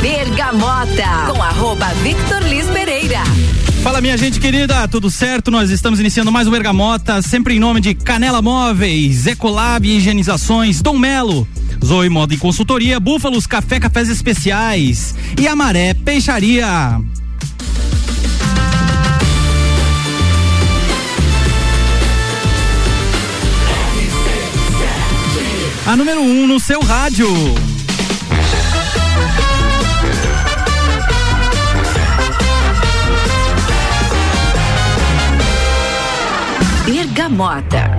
Bergamota, com arroba Victor Liz Pereira. Fala minha gente querida, tudo certo? Nós estamos iniciando mais um Bergamota, sempre em nome de Canela Móveis, Ecolab Higienizações, Dom Melo, Zoe Moda e Consultoria, Búfalos Café Cafés Especiais e Amaré Peixaria. A número 1 um no seu rádio. Bergamota.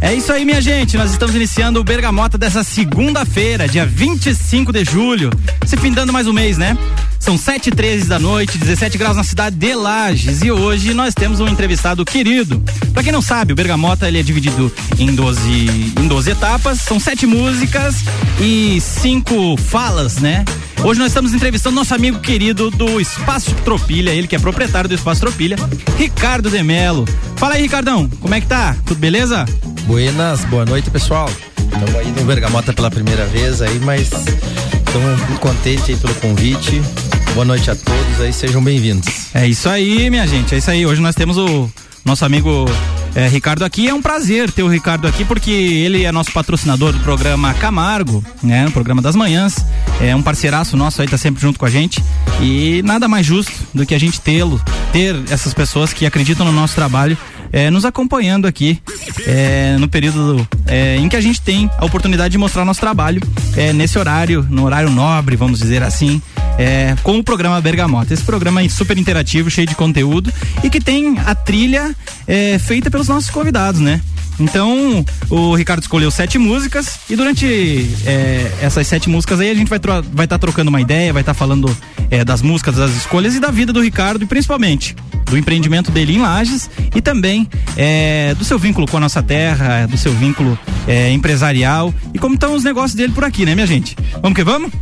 É isso aí, minha gente. Nós estamos iniciando o Bergamota dessa segunda-feira, dia 25 de julho. Se findando mais um mês, né? São 7 h 13 da noite, 17 graus na cidade de Lages. E hoje nós temos um entrevistado querido. Para quem não sabe, o Bergamota ele é dividido em 12, em 12 etapas. São sete músicas e cinco falas, né? Hoje nós estamos entrevistando nosso amigo querido do Espaço Tropilha, ele que é proprietário do Espaço Tropilha, Ricardo Demelo. Fala aí, Ricardão, como é que tá? Tudo beleza? Buenas, boa noite, pessoal. Estamos aí no Bergamota pela primeira vez aí, mas estamos muito contentes aí pelo convite. Boa noite a todos aí, sejam bem-vindos. É isso aí, minha gente, é isso aí. Hoje nós temos o nosso amigo é, Ricardo aqui. É um prazer ter o Ricardo aqui, porque ele é nosso patrocinador do programa Camargo, né? No programa das manhãs. É um parceiraço nosso aí, tá sempre junto com a gente. E nada mais justo do que a gente tê-lo, ter essas pessoas que acreditam no nosso trabalho é, nos acompanhando aqui é, no período é, em que a gente tem a oportunidade de mostrar nosso trabalho é, nesse horário, no horário nobre, vamos dizer assim, é, com o programa Bergamota. Esse programa é super interativo, cheio de conteúdo e que tem a trilha é, feita pelos nossos convidados, né? Então, o Ricardo escolheu sete músicas e durante é, essas sete músicas aí a gente vai estar vai tá trocando uma ideia, vai estar tá falando é, das músicas, das escolhas e da vida do Ricardo e principalmente do empreendimento dele em Lages e também é, do seu vínculo com a nossa terra, do seu vínculo é, empresarial e como estão os negócios dele por aqui, né, minha gente? Vamos que vamos?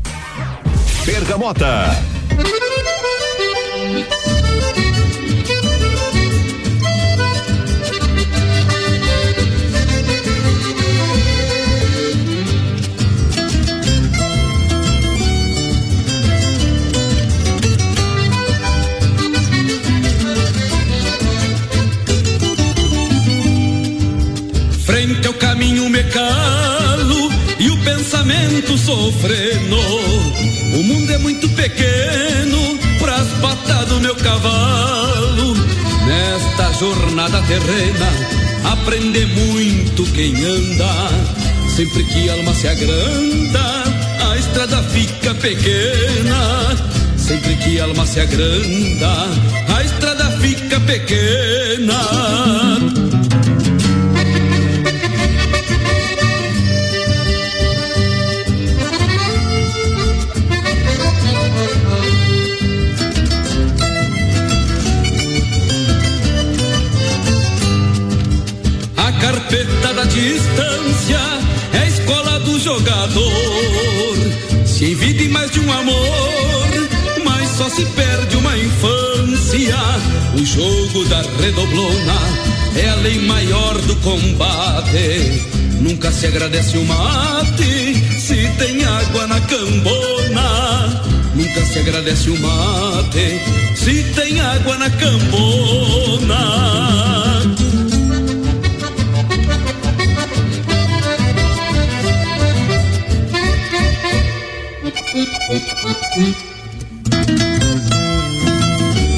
Bergamota. Sofrendo. O mundo é muito pequeno pras patas do meu cavalo. Nesta jornada terrena, aprender muito quem anda. Sempre que a alma se agranda, a estrada fica pequena. Sempre que a alma se agranda, a estrada fica pequena. Distância é a escola do jogador. Se envide mais de um amor, mas só se perde uma infância. O jogo da redoblona é a lei maior do combate. Nunca se agradece o mate se tem água na cambona. Nunca se agradece o mate se tem água na cambona.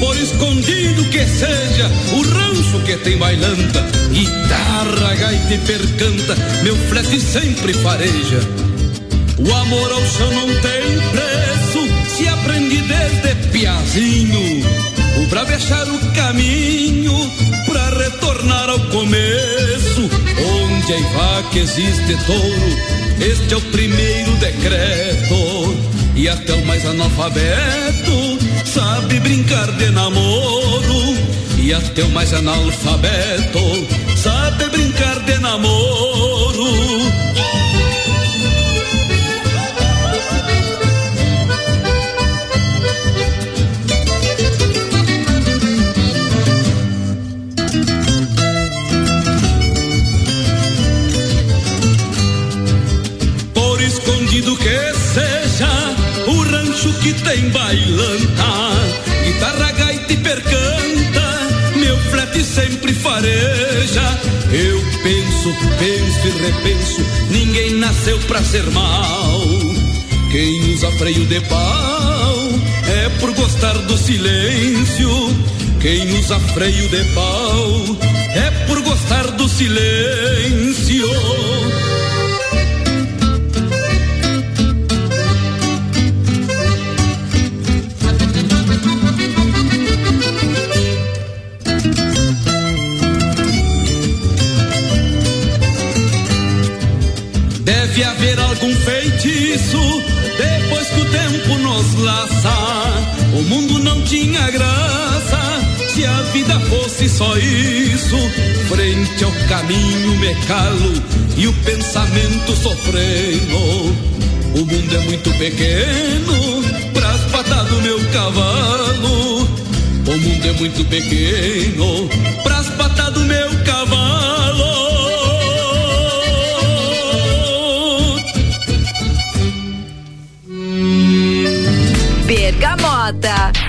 Por escondido que seja o rancho que tem bailanta, guitarra, gaita e percanta, meu flete sempre fareja. O amor ao chão não tem preço, se aprende desde piazinho. O bravo é achar o caminho pra retornar ao começo. Onde a vaca existe touro, este é o primeiro decreto. E até o mais analfabeto sabe brincar de namoro. E até o mais analfabeto sabe brincar de namoro. Por escondido que que tem bailanta, guitarra, gaita e percanta, meu flete sempre fareja. Eu penso, penso e repenso, ninguém nasceu pra ser mal. Quem usa freio de pau é por gostar do silêncio. Quem usa freio de pau é por gostar do silêncio. Tinha graça se a vida fosse só isso. Frente ao caminho me calo e o pensamento sofrendo. O mundo é muito pequeno pras patas do meu cavalo. O mundo é muito pequeno pras patas do meu cavalo. Bergamota.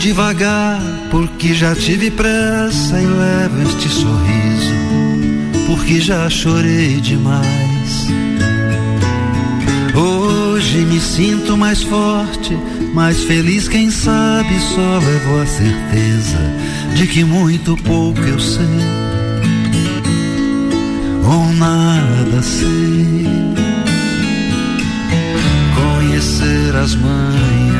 Devagar porque já tive pressa e levo este sorriso porque já chorei demais. Hoje me sinto mais forte, mais feliz, quem sabe só levo a certeza de que muito pouco eu sei ou nada sei. Conhecer as manhas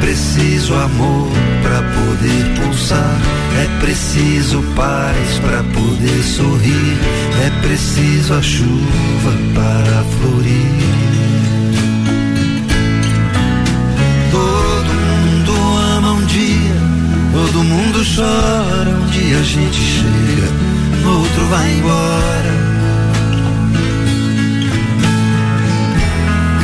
Preciso amor para poder pulsar, é preciso paz para poder sorrir, é preciso a chuva para florir. Todo mundo ama um dia, todo mundo chora, um dia a gente chega, no outro vai embora.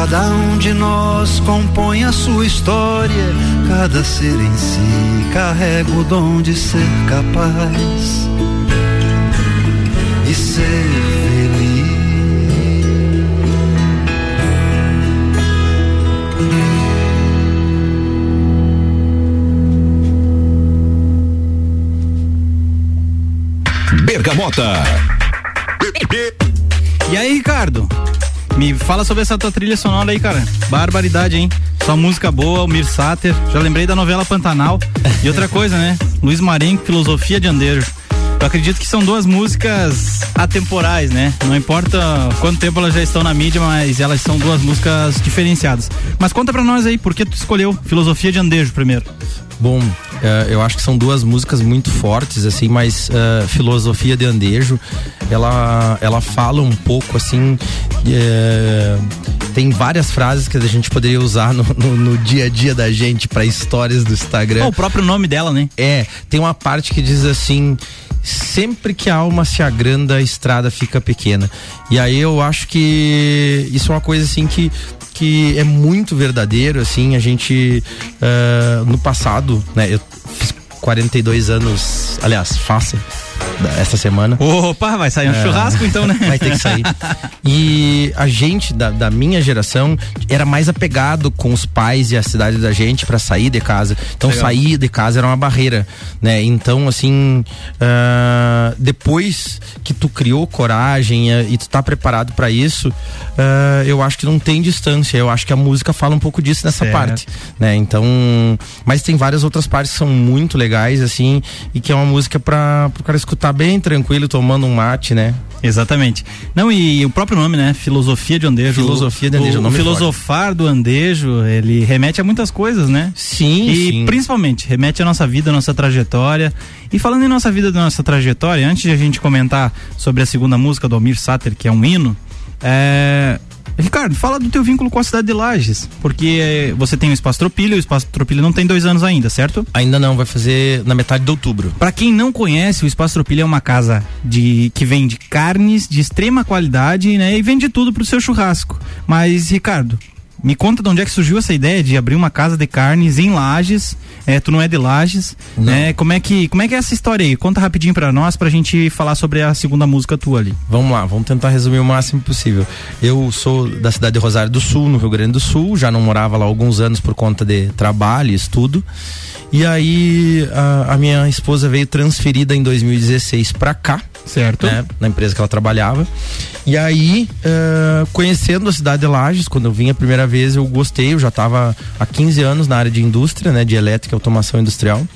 Cada um de nós compõe a sua história, cada ser em si carrega o dom de ser capaz e ser feliz. Bergamota. E aí, Ricardo? Me fala sobre essa tua trilha sonora aí, cara. Barbaridade, hein? Só música boa, o Mir Sater. Já lembrei da novela Pantanal. E outra coisa, né? Luiz Marenco, Filosofia de Andejo. Eu acredito que são duas músicas atemporais, né? Não importa quanto tempo elas já estão na mídia, mas elas são duas músicas diferenciadas. Mas conta pra nós aí, por que tu escolheu Filosofia de Andejo primeiro? Bom, uh, eu acho que são duas músicas muito fortes, assim, mas uh, Filosofia de Andejo, ela, ela fala um pouco, assim, uh, tem várias frases que a gente poderia usar no, no, no dia a dia da gente para histórias do Instagram. Oh, o próprio nome dela, né? É, tem uma parte que diz assim sempre que a alma se agranda, a estrada fica pequena. E aí eu acho que isso é uma coisa assim que que é muito verdadeiro, assim, a gente uh, no passado, né, eu fiz 42 anos, aliás, faço essa semana. Opa, vai sair um é, churrasco então, né? Vai ter que sair. E a gente da, da, minha geração era mais apegado com os pais e a cidade da gente para sair de casa. Então Legal. sair de casa era uma barreira, né? Então assim, uh, depois que tu criou coragem uh, e tu tá preparado para isso, uh, eu acho que não tem distância. Eu acho que a música fala um pouco disso nessa certo. parte, né? Então, mas tem várias outras partes que são muito legais assim e que é uma música para o cara escutar bem tranquilo, tomando um mate, né? Exatamente. Não, e o próprio nome, né? Filosofia de Andejo. Filosofia de Andejo, o, o filosofar forte. do Andejo, ele remete a muitas coisas, né? Sim, E sim. principalmente, remete à nossa vida, à nossa trajetória. E falando em nossa vida, da nossa trajetória, antes de a gente comentar sobre a segunda música do Almir Sater, que é um hino, é, Ricardo, fala do teu vínculo com a cidade de Lages, porque você tem o Espaço Tropilha, o Espaço Tropilha não tem dois anos ainda, certo? Ainda não, vai fazer na metade de outubro. Para quem não conhece, o Espaço Tropilha é uma casa de que vende carnes de extrema qualidade, né, e vende tudo pro seu churrasco. Mas, Ricardo, me conta de onde é que surgiu essa ideia de abrir uma casa de carnes em Lages. É, tu não é de Lages, não. né? Como é que como é que é essa história aí? Conta rapidinho para nós pra gente falar sobre a segunda música tua ali. Vamos lá, vamos tentar resumir o máximo possível. Eu sou da cidade de Rosário do Sul, no Rio Grande do Sul, já não morava lá há alguns anos por conta de trabalho e estudo. E aí a, a minha esposa veio transferida em 2016 para cá. Certo. Né, na empresa que ela trabalhava. E aí, uh, conhecendo a cidade de Lages, quando eu vim a primeira vez, eu gostei, eu já estava há 15 anos na área de indústria, né, de elétrica e automação industrial.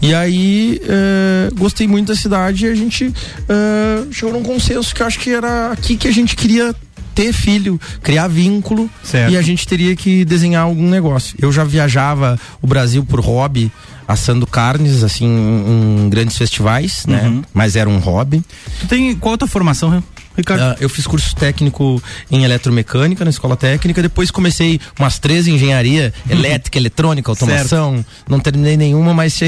E aí, uh, gostei muito da cidade e a gente uh, chegou num consenso que eu acho que era aqui que a gente queria ter filho, criar vínculo certo. e a gente teria que desenhar algum negócio. Eu já viajava o Brasil por hobby, assando carnes, assim, em, em grandes festivais, né? uhum. Mas era um hobby. Tu tem qual a tua formação, Ricardo? Uh, eu fiz curso técnico em eletromecânica na escola técnica, depois comecei umas três em engenharia, uhum. elétrica, eletrônica, automação. Certo. Não terminei nenhuma, mas,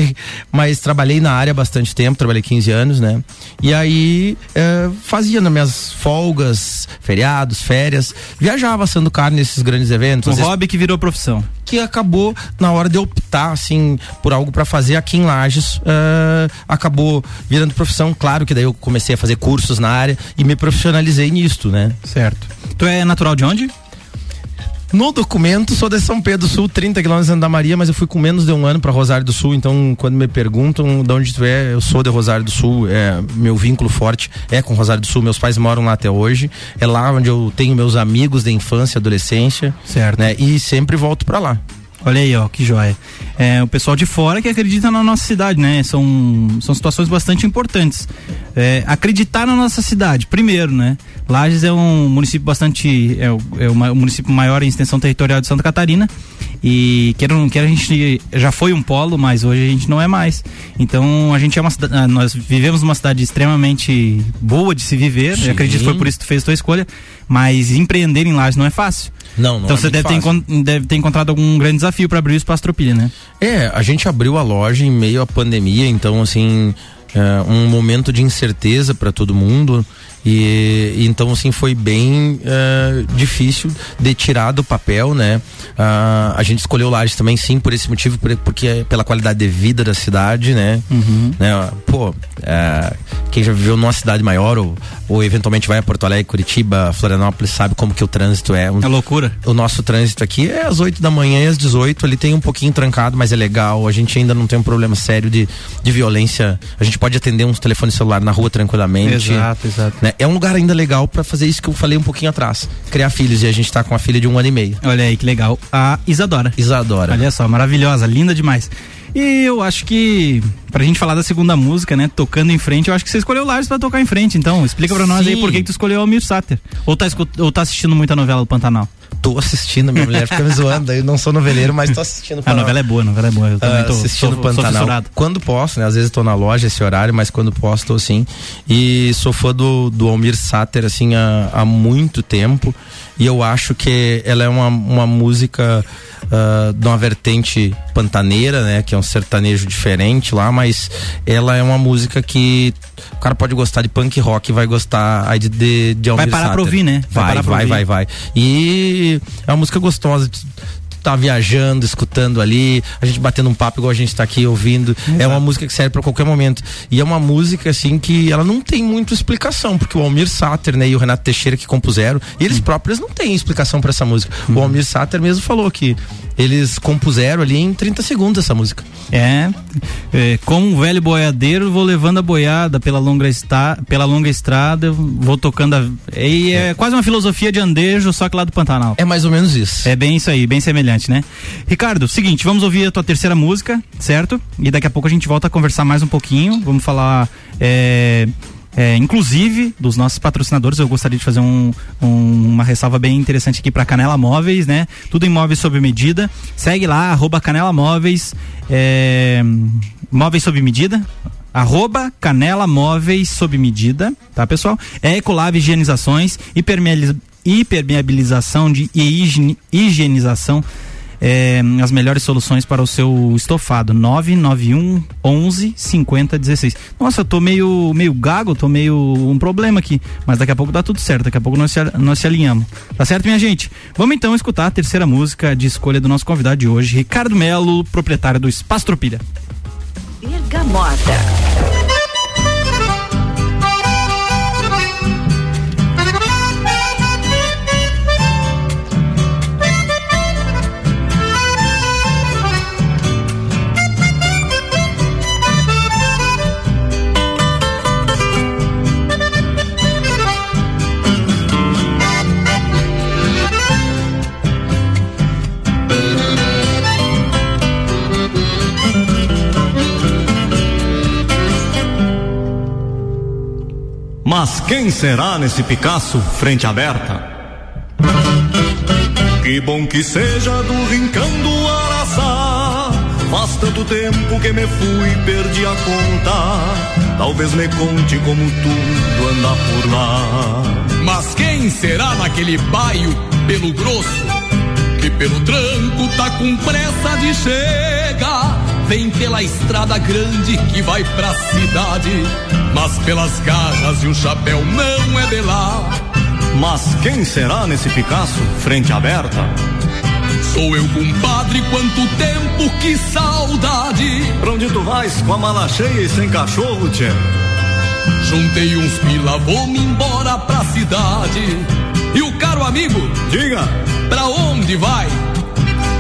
mas trabalhei na área bastante tempo, trabalhei 15 anos, né? E aí uh, fazia nas minhas folgas, feriados, férias, viajava assando carne nesses grandes eventos. Um hobby vezes... que virou profissão que acabou na hora de optar assim por algo para fazer aqui em Lages uh, acabou virando profissão claro que daí eu comecei a fazer cursos na área e me profissionalizei nisto né certo tu é natural de onde no documento, sou de São Pedro do Sul, 30 quilômetros de Santa Maria, mas eu fui com menos de um ano para Rosário do Sul, então quando me perguntam de onde tu é, eu sou de Rosário do Sul, é, meu vínculo forte é com Rosário do Sul, meus pais moram lá até hoje, é lá onde eu tenho meus amigos de infância, adolescência, certo. né? E sempre volto para lá. Olha aí, ó, que joia. É, o pessoal de fora que acredita na nossa cidade, né? São, são situações bastante importantes. É, acreditar na nossa cidade, primeiro, né? Lages é um município bastante. É o, é o município maior em extensão territorial de Santa Catarina. E quer, quer a gente já foi um polo, mas hoje a gente não é mais. Então a gente é uma ah, nós vivemos uma cidade extremamente boa de se viver. Eu acredito que foi por isso que tu fez a tua escolha. Mas empreender em Lages não é fácil. Não, não Então é você deve ter, deve ter encontrado algum grande desafio para abrir o espaço Tropilha, né? É, a gente abriu a loja em meio à pandemia, então assim, é um momento de incerteza para todo mundo. E, então, assim, foi bem uh, difícil de tirar do papel, né? Uh, a gente escolheu Lages também, sim, por esse motivo, porque é pela qualidade de vida da cidade, né? Uhum. né? Pô, uh, quem já viveu numa cidade maior ou, ou eventualmente vai a Porto Alegre, Curitiba, Florianópolis, sabe como que o trânsito é. É loucura. O nosso trânsito aqui é às 8 da manhã e às 18, ele tem um pouquinho trancado, mas é legal. A gente ainda não tem um problema sério de, de violência. A gente pode atender um telefone celular na rua tranquilamente. Exato, exato. Né? É um lugar ainda legal para fazer isso que eu falei um pouquinho atrás. Criar filhos e a gente tá com uma filha de um ano e meio. Olha aí que legal. A Isadora. Isadora. Olha só, maravilhosa, linda demais. E eu acho que, pra gente falar da segunda música, né? Tocando em frente, eu acho que você escolheu o Lages pra tocar em frente. Então, explica pra nós Sim. aí por que, que tu escolheu o Almir Sater. Ou tá, ou tá assistindo muita novela do Pantanal? Tô assistindo, minha mulher fica me zoando, eu não sou noveleiro, mas tô assistindo. A novela é boa, a novela é boa. Eu também Ah, tô assistindo sou, sou Pantanal. fissurado. quando posso, né? Às vezes tô na loja esse horário, mas quando posso tô assim. E sou fã do, do Almir Sater, assim, há, há muito tempo. E eu acho que ela é uma, uma música ah, de uma vertente pantaneira, né? Que é um sertanejo diferente lá, mas ela é uma música que o cara pode gostar de punk rock, vai gostar de, de, de Almir parar pra Sater. ouvir, né? Vai Vai, pra vai, vai, vai. E é uma música gostosa. Tá viajando, escutando ali, a gente batendo um papo igual a gente tá aqui ouvindo. É uma música que serve pra qualquer momento. E é uma música, assim, que ela não tem muita explicação, porque o Almir Sater, né, e o Renato Teixeira que compuseram, eles próprios não têm explicação pra essa música. O Almir Sater mesmo falou que eles compuseram ali em 30 segundos essa música. É, é, como um velho boiadeiro, vou levando a boiada pela longa, esta, pela longa estrada, vou tocando a. E é, quase uma filosofia de andejo, só que lá do Pantanal. É mais ou menos isso. É bem isso aí, bem semelhante, né? Ricardo, seguinte, vamos ouvir a tua terceira música, certo? E daqui a pouco a gente volta a conversar mais um pouquinho. Vamos falar. É, é, inclusive dos nossos patrocinadores, eu gostaria de fazer um- um- uma ressalva bem interessante aqui para Canela Móveis, né? Tudo em móveis sob medida. Segue lá, arroba Canela Móveis, é, móveis sob medida. Arroba Canela Móveis sob medida, tá pessoal? É Ecolave Higienizações, hipermeabilização de, e higienização é, as melhores soluções para o seu estofado. 991 11 50 16. Nossa, eu tô meio, meio gago, tô meio um problema aqui. Mas daqui a pouco dá tudo certo, daqui a pouco nós se, nós se alinhamos. Tá certo, minha gente? Vamos então escutar a terceira música de escolha do nosso convidado de hoje, Ricardo Melo, proprietário do Espaço Tropilha. Bergamota. Mas quem será nesse Picasso frente aberta? Que bom que seja do rincão do Araçá. Faz tanto tempo que me fui perdi a conta. Talvez me conte como tudo anda por lá. Mas quem será naquele baio pelo grosso? Que pelo tranco tá com pressa de chegar. Vem pela estrada grande que vai pra cidade. Mas pelas garras e o chapéu não é de lá. Mas quem será nesse Picasso frente aberta? Sou eu, compadre, quanto tempo, que saudade. Pra onde tu vais com a mala cheia e sem cachorro, tchê? Juntei uns pila, vou-me embora pra cidade. E o caro amigo, Diga, pra onde vai?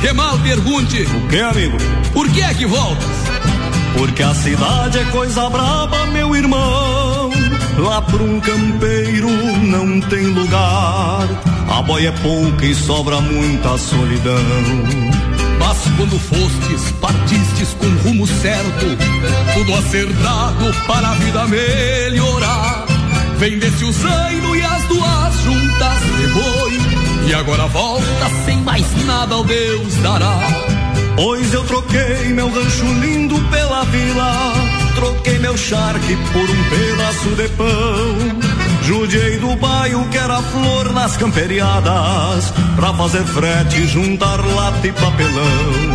Que mal pergunte, O que, amigo? por que é que voltas? Porque a cidade é coisa braba, meu irmão. Lá pra um campeiro não tem lugar. A boia é pouca e sobra muita solidão. Mas quando fostes, partistes com rumo certo, tudo acertado para a vida melhorar. Vendesse o zaino e as duas juntas de boi, e agora volta sem mais nada ao Deus dará. Pois eu troquei meu rancho lindo pela vila. Troquei meu charque por um pedaço de pão. Judiei do bairro que era flor nas camperiadas. Pra fazer frete juntar lata e papelão.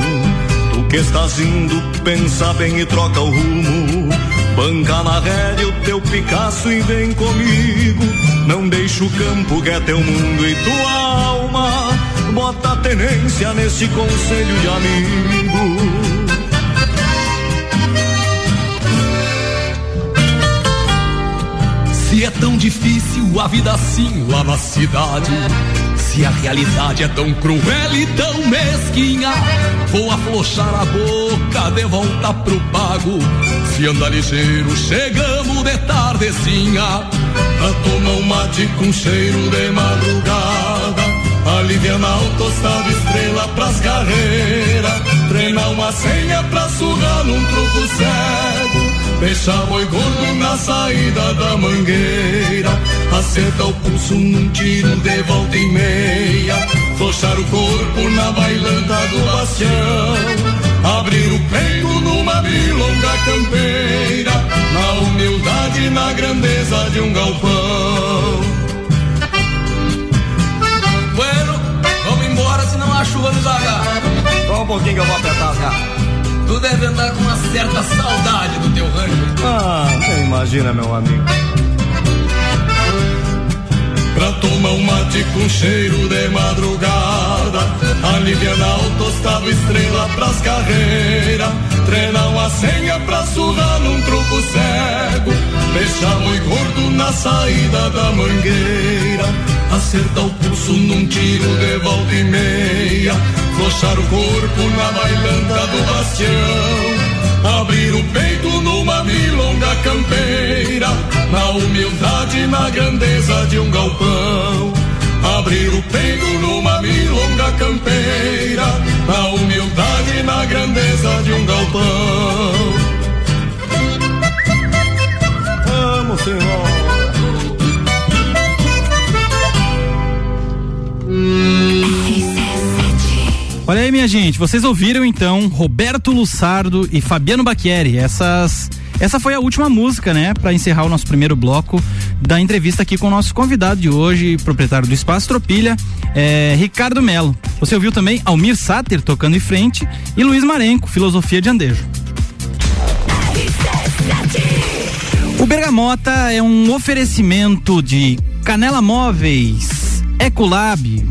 Tu que estás indo, pensa bem e troca o rumo. Banca na rédea o teu Picasso e vem comigo. Não deixa o campo que é teu mundo e tua alma. Bota tenência nesse conselho de amigo. tão difícil a vida assim lá na cidade. Se a realidade é tão cruel e tão mesquinha, vou afrouxar a boca de volta pro pago. Se anda ligeiro, chegamos de tardezinha, pra tomar um mate com cheiro de madrugada. Aliviar o tostado estrela pras carreiras, treinar uma senha pra surrar num truco cego. Deixa boi gordo na saída da mangueira. Acerta o pulso num tiro de volta e meia. Flochar o corpo na bailanta do bastião. Abrir o peito numa milonga campeira. Na humildade e na grandeza de um galpão chuva Só um pouquinho que eu vou apertar as garras Tu deve andar com uma certa saudade do teu rancho. Ah, nem imagina, meu amigo. Pra tomar um mate com cheiro de madrugada Aliviar o tostado estrela pras carreiras Treinar uma senha pra surrar num truco cego Deixar muito gordo na saída da mangueira Acertar o pulso num tiro de volta e meia Flochar o corpo na bailanta do bastião Abrir o peito numa milonga campeira Na humildade na grandeza de um galpão. Abrir o peito numa milonga campeira Na humildade na grandeza de um galpão. Vamos, senhor Olha aí, minha gente, vocês ouviram então Roberto Lussardo e Fabiano Bacchieri. Essas, essa foi a última música, né, para encerrar o nosso primeiro bloco da entrevista aqui com o nosso convidado de hoje, proprietário do Espaço Tropilha, é, Ricardo Melo. Você ouviu também Almir Sater tocando em frente e Luiz Marenco, Filosofia de Andejo. O Bergamota é um oferecimento de Canela Móveis, Ecolab,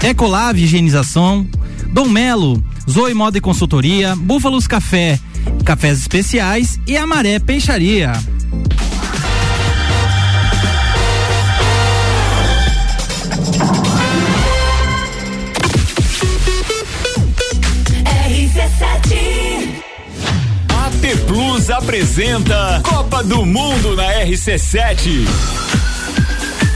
Ecolab Higienização, Dom Melo, Zoe Moda e Consultoria, Búfalos Café, Cafés Especiais e Amaré Peixaria. AT Plus apresenta Copa do Mundo na RC7.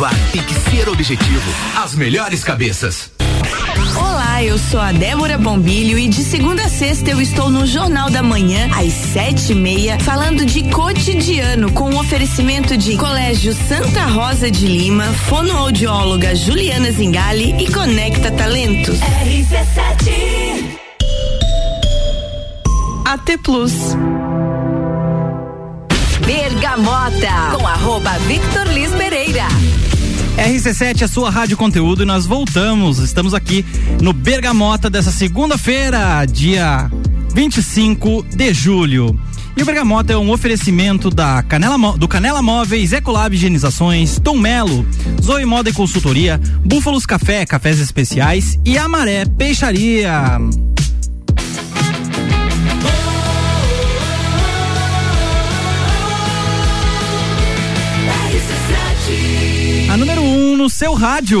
Aprovar tem que ser objetivo. As melhores cabeças. Olá, eu sou a Débora Bombilho e de segunda a sexta eu estou no Jornal da Manhã, às sete e meia, falando de cotidiano, com o um oferecimento de Colégio Santa Rosa de Lima, fonoaudióloga Juliana Zingali e Conecta Talentos. RC7 AT Plus. Bergamota, com arroba Victor Liz Pereira. RC7 é sua rádio conteúdo e nós voltamos. Estamos aqui no Bergamota dessa segunda-feira, dia 25 de julho. E o Bergamota é um oferecimento da Canela, do Canela Móveis, Ecolab Higienizações, Tom Melo, Zoe Moda e Consultoria, Búfalos Café, Cafés Especiais e Amaré Peixaria. No seu rádio.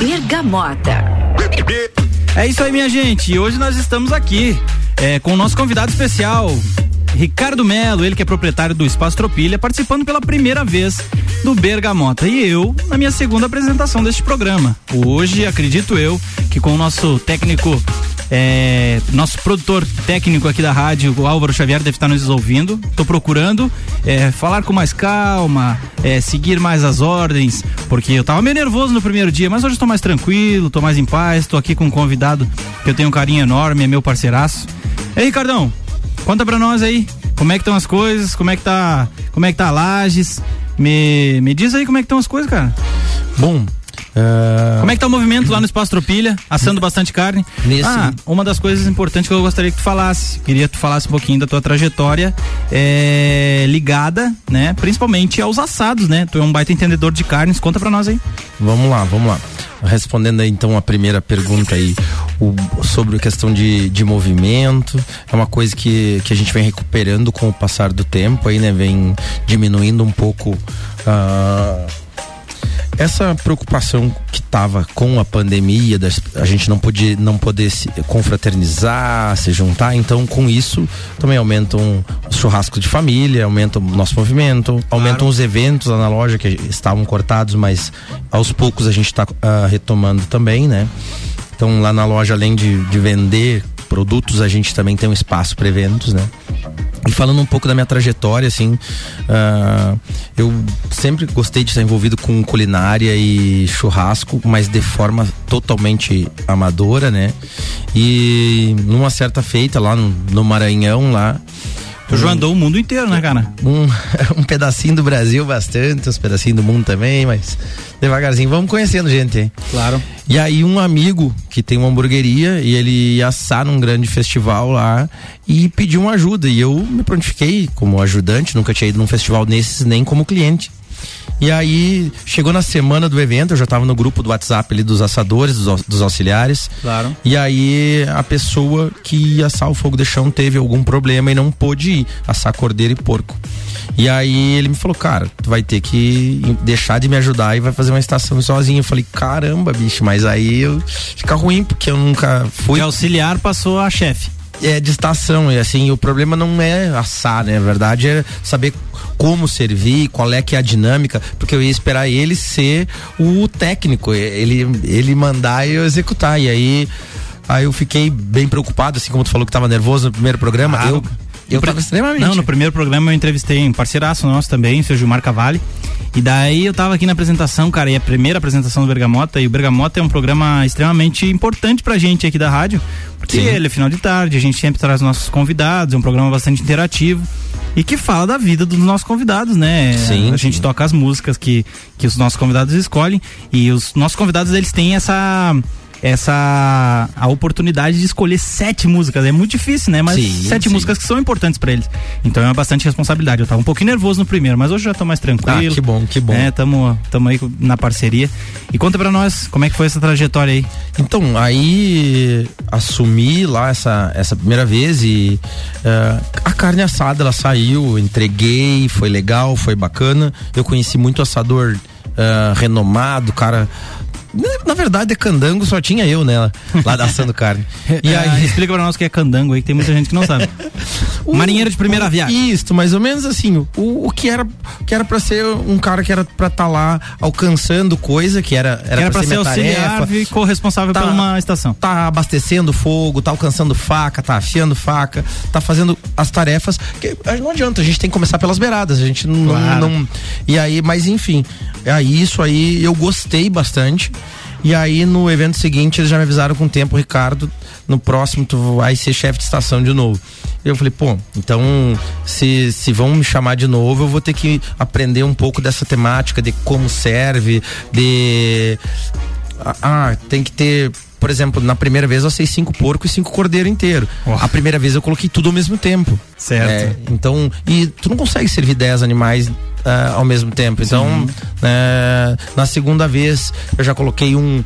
Bergamota. É isso aí, minha gente. Hoje nós estamos aqui é, com o nosso convidado especial, Ricardo Melo, ele que é proprietário do Espaço Tropilha, participando pela primeira vez do Bergamota. E eu, na minha segunda apresentação deste programa. Hoje, acredito eu, que com o nosso técnico é, nosso produtor técnico aqui da rádio, o Álvaro Xavier, deve estar nos ouvindo. Estou procurando é, falar com mais calma, é, seguir mais as ordens, porque eu estava meio nervoso no primeiro dia, mas hoje estou mais tranquilo, estou mais em paz, estou aqui com um convidado que eu tenho um carinho enorme, é meu parceiraço. Ei, Ricardão, conta pra nós aí, como é que estão as coisas, como é que tá, como é que tá Lages, me, me diz aí como é que estão as coisas, cara. Bom, Uh... Como é que tá o movimento lá no Espaço Tropilha? Assando bastante carne? Nesse... Ah, uma das coisas importantes que eu gostaria que tu falasse, queria que tu falasse um pouquinho da tua trajetória é, ligada, né, principalmente aos assados, né? Tu é um baita entendedor de carnes, conta pra nós aí. Vamos lá, vamos lá. Respondendo aí então a primeira pergunta aí o, sobre a questão de, de movimento, é uma coisa que, que a gente vem recuperando com o passar do tempo aí, né? Vem diminuindo um pouco uh, essa preocupação que estava com a pandemia, das, a gente não podia não poder se confraternizar, se juntar, então com isso também aumentam os churrascos de família, aumenta o nosso movimento, claro. aumentam os eventos lá na loja que estavam cortados, mas aos poucos a gente está uh, ah, retomando também, né? Então lá na loja, além de, de vender produtos, a gente também tem um espaço para eventos, né? E falando um pouco da minha trajetória, assim, uh, eu sempre gostei de estar envolvido com culinária e churrasco, mas de forma totalmente amadora, né? E numa certa feita lá no, no Maranhão, lá, Tu já andou o mundo inteiro, né, cara? Um, um pedacinho do Brasil, bastante, uns pedacinhos do mundo também, mas devagarzinho, vamos conhecendo gente, hein? Claro. E aí um amigo que tem uma hamburgueria e ele ia assar num grande festival lá e pediu uma ajuda. E eu me prontifiquei como ajudante, nunca tinha ido num festival desses, nem como cliente. E aí, chegou na semana do evento, eu já estava no grupo do WhatsApp ali dos assadores, dos, dos, auxiliares. Claro. E aí, a pessoa que ia assar o fogo de chão teve algum problema e não pôde ir assar cordeiro e porco. E aí, ele me falou, cara, tu vai ter que deixar de me ajudar e vai fazer uma estação sozinho. Eu falei, caramba, bicho, mas aí eu, fica ruim, porque eu nunca fui. De auxiliar passou a chefe é de estação e assim o problema não é assar né a verdade é saber como servir, qual é que é a dinâmica, porque eu ia esperar ele ser o técnico, ele, ele mandar e eu executar. E aí, aí eu fiquei bem preocupado, assim como tu falou que estava nervoso no primeiro programa. Claro. Eu Eu tava extremamente. Não, no primeiro programa eu entrevistei um parceiraço nosso também, o seu Gilmar Cavalli. E daí eu tava aqui na apresentação, cara, e a primeira apresentação do Bergamota, e o Bergamota é um programa extremamente importante pra gente aqui da rádio, porque Sim. ele é final de tarde, a gente sempre traz nossos convidados, é um programa bastante interativo e que fala da vida dos nossos convidados, né? Sim, a gente sim. toca as músicas que, que os nossos convidados escolhem e os nossos convidados eles têm essa essa a oportunidade de escolher sete músicas. É muito difícil, né? Mas Sim, sete sim. músicas que são importantes pra eles. Então é bastante responsabilidade. Eu tava um pouquinho nervoso no primeiro, mas hoje já tô mais tranquilo. Ah, que bom, que bom. É, tamo, tamo aí na parceria. E conta pra nós como é que foi essa trajetória aí. Então, aí assumi lá essa, essa primeira vez e eh, a carne assada ela saiu, entreguei, foi legal, foi bacana. Eu conheci muito assador eh, renomado, cara. Na, verdade, candango só tinha eu, né? Lá da assando carne. E aí, explica pra nós o que é candango aí, que tem muita gente que não sabe. Marinheiro de primeira viagem. Isso, mais ou menos assim. O, o que era que era para ser um cara que era pra estar lá alcançando coisa, que era era, Que era pra ser minha auxiliar tarefa. e corresponsável Tá. por uma estação. Tá abastecendo fogo, tá alcançando faca, tá afiando faca, tá fazendo as tarefas. Que, não adianta, a gente tem que começar pelas beiradas. A gente não, Claro. não. E aí, mas enfim, aí isso aí eu gostei bastante. E aí no evento seguinte eles já me avisaram com o tempo, Ricardo, no próximo tu vai ser chefe de estação de novo. Eu falei, pô, então se, se vão me chamar de novo, eu vou ter que aprender um pouco dessa temática, de como serve, de ah, ah, tem que ter, por exemplo, na primeira vez eu assei cinco porco e cinco cordeiro inteiro. A primeira vez eu coloquei tudo ao mesmo tempo. Certo. É, então, e tu não consegue servir 10 animais ah, ao mesmo tempo. Então, é, na segunda vez eu já coloquei um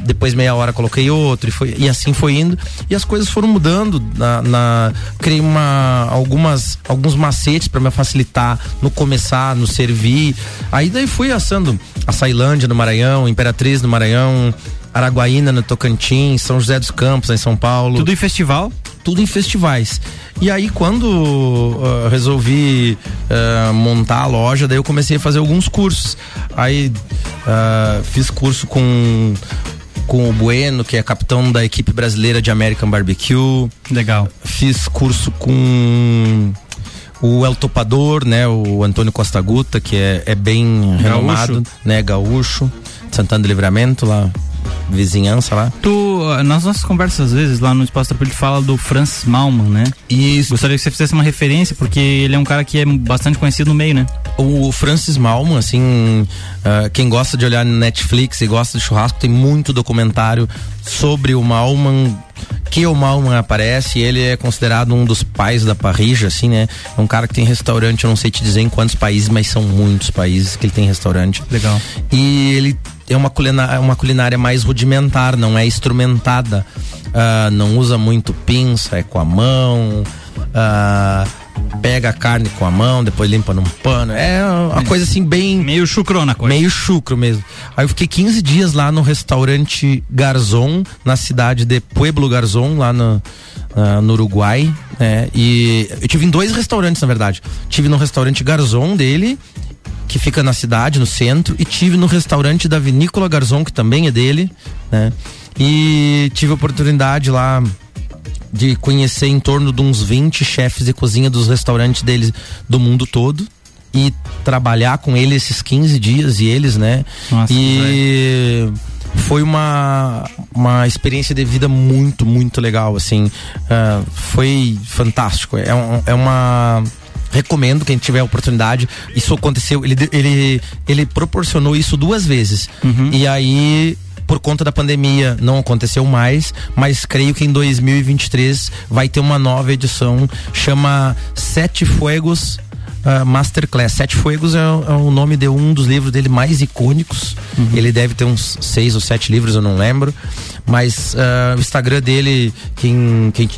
depois meia hora coloquei outro e, foi, e assim foi indo e as coisas foram mudando na, na criei uma algumas alguns macetes para me facilitar no começar no servir aí daí fui assando a Sailândia no Maranhão Imperatriz no Maranhão Araguaína no Tocantins São José dos Campos em São Paulo Tudo em festival tudo em festivais. E aí, quando ah, resolvi ah, montar a loja, daí eu comecei a fazer alguns cursos. Aí ah, fiz curso com com o Bueno, que é capitão da equipe brasileira de American Barbecue. Legal. Fiz curso com o El Topador, né? O Antônio Costa Guta, que é, é bem renomado, né? Gaúcho, Santana do Livramento, lá, vizinhança lá. Tu, nas nossas conversas, às vezes, lá no Espaço Tropilho, fala do Franz Malman, né? Isso. Gostaria que você fizesse uma referência, porque ele é um cara que é bastante conhecido no meio, né? O Francis Malman, assim, ah, quem gosta de olhar no Netflix e gosta de churrasco, tem muito documentário sobre o Malman, que o Malman aparece, ele é considerado um dos pais da parrija, assim, né? É um cara que tem restaurante, eu não sei te dizer em quantos países, mas são muitos países que ele tem restaurante. Legal. E ele é uma culinária, uma culinária mais rudimentar, não é instrumentada. Ah, não usa muito pinça, é com a mão. ah, pega a carne com a mão, depois limpa num pano. É uma coisa assim bem. Meio chucrona a coisa. Meio chucro mesmo. Aí eu fiquei 15 dias lá no restaurante Garzon, na cidade de Pueblo Garzon, lá no, ah, no Uruguai. né? E eu tive em dois restaurantes, na verdade. Tive no restaurante Garzon dele que fica na cidade, no centro, e tive no restaurante da Vinícola Garzon, que também é dele, né? E tive a oportunidade lá de conhecer em torno de uns 20 chefes de cozinha dos restaurantes deles do mundo todo e trabalhar com ele esses 15 dias e eles, né? Nossa, e foi uma, uma experiência de vida muito, muito legal, assim. ah, foi fantástico. É, um- é uma recomendo quem tiver a oportunidade. Isso aconteceu, ele, ele, ele proporcionou isso duas vezes. E aí, por conta da pandemia, não aconteceu mais, mas creio que em 2023 vai ter uma nova edição, chama Sete Fuegos. Ah, Masterclass. Sete Fuegos é, é o nome de um dos livros dele mais icônicos. Ele deve ter uns seis ou sete livros, eu não lembro. Mas ah, o Instagram dele, quem, quem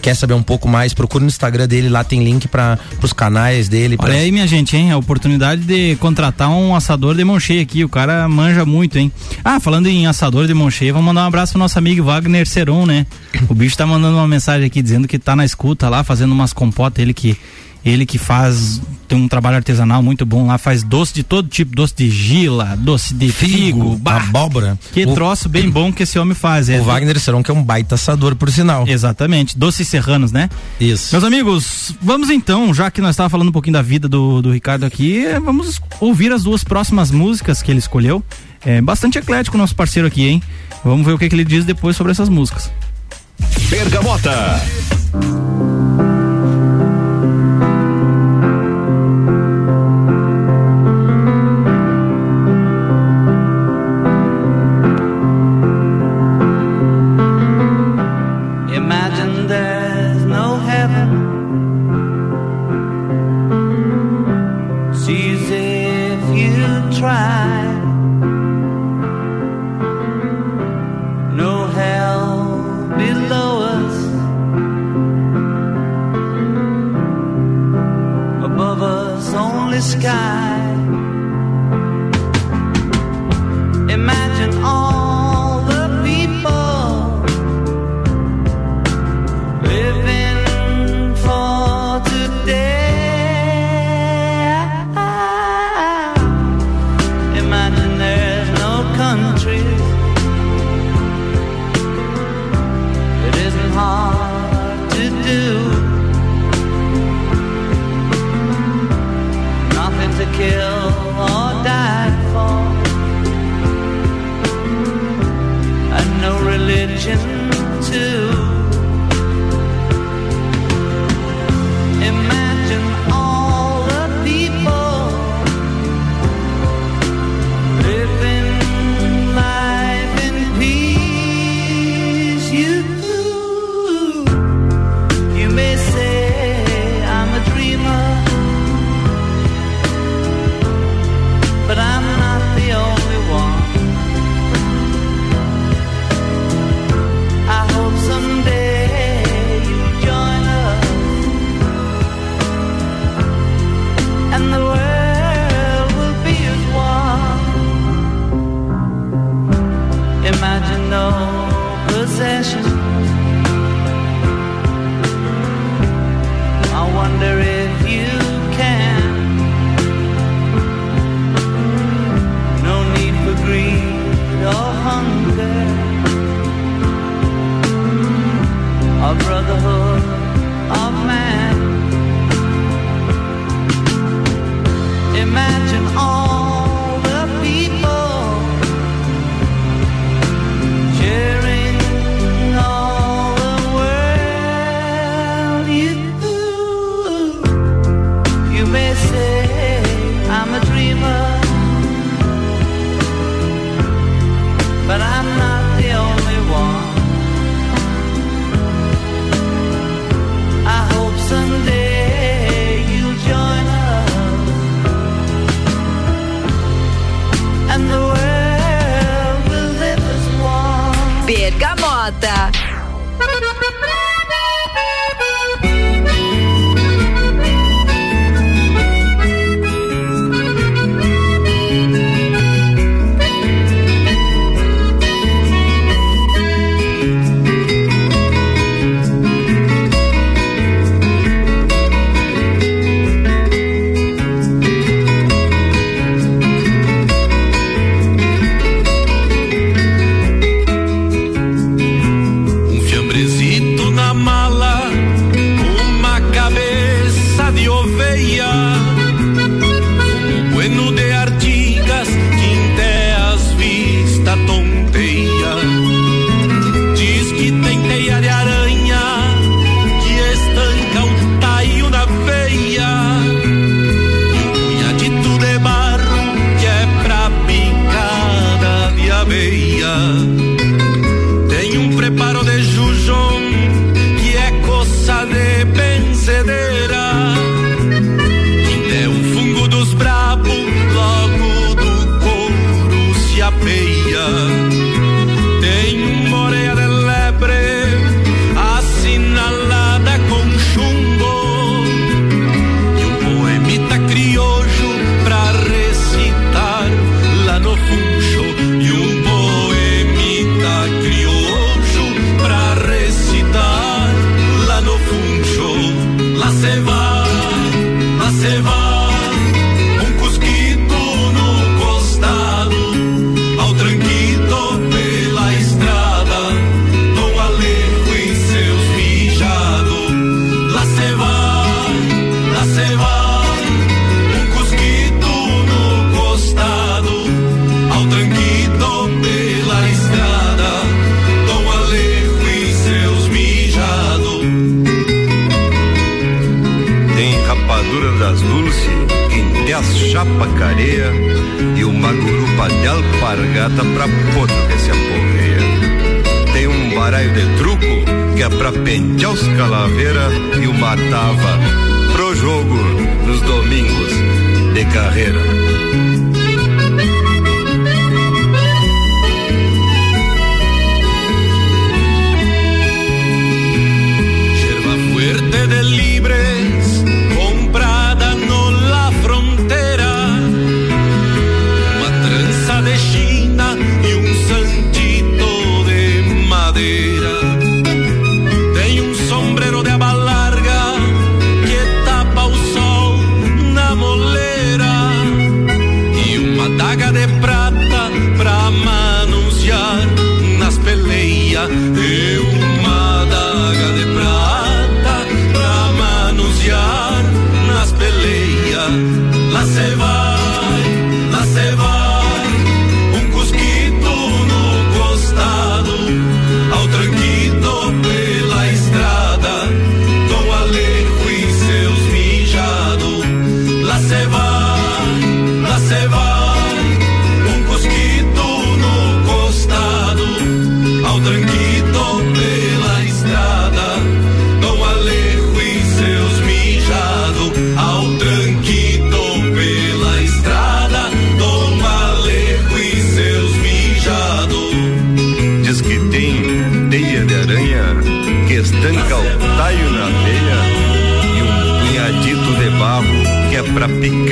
quer saber um pouco mais, procura no Instagram dele, lá tem link para os canais dele. Olha pra- aí, minha gente, hein? A oportunidade de contratar um assador de mão cheia aqui. O cara manja muito, hein? Ah, falando em assador de mão cheia, vamos mandar um abraço pro nosso amigo Wagner Seron, né? O bicho tá mandando uma mensagem aqui dizendo que tá na escuta lá, fazendo umas compotas. Ele que Ele que faz tem um trabalho artesanal muito bom lá, faz doce de todo tipo, doce de gila, doce de figo, figo abóbora. Que o, troço bem bom que esse homem faz. É o Wagner Serão que é um baita assador, por sinal. Exatamente, doces serranos, né? Isso. Meus amigos, vamos então, já que nós estávamos falando um pouquinho da vida do, do Ricardo aqui, vamos ouvir as duas próximas músicas que ele escolheu. É bastante eclético o nosso parceiro aqui, hein? Vamos ver o que, que ele diz depois sobre essas músicas. Bergamota.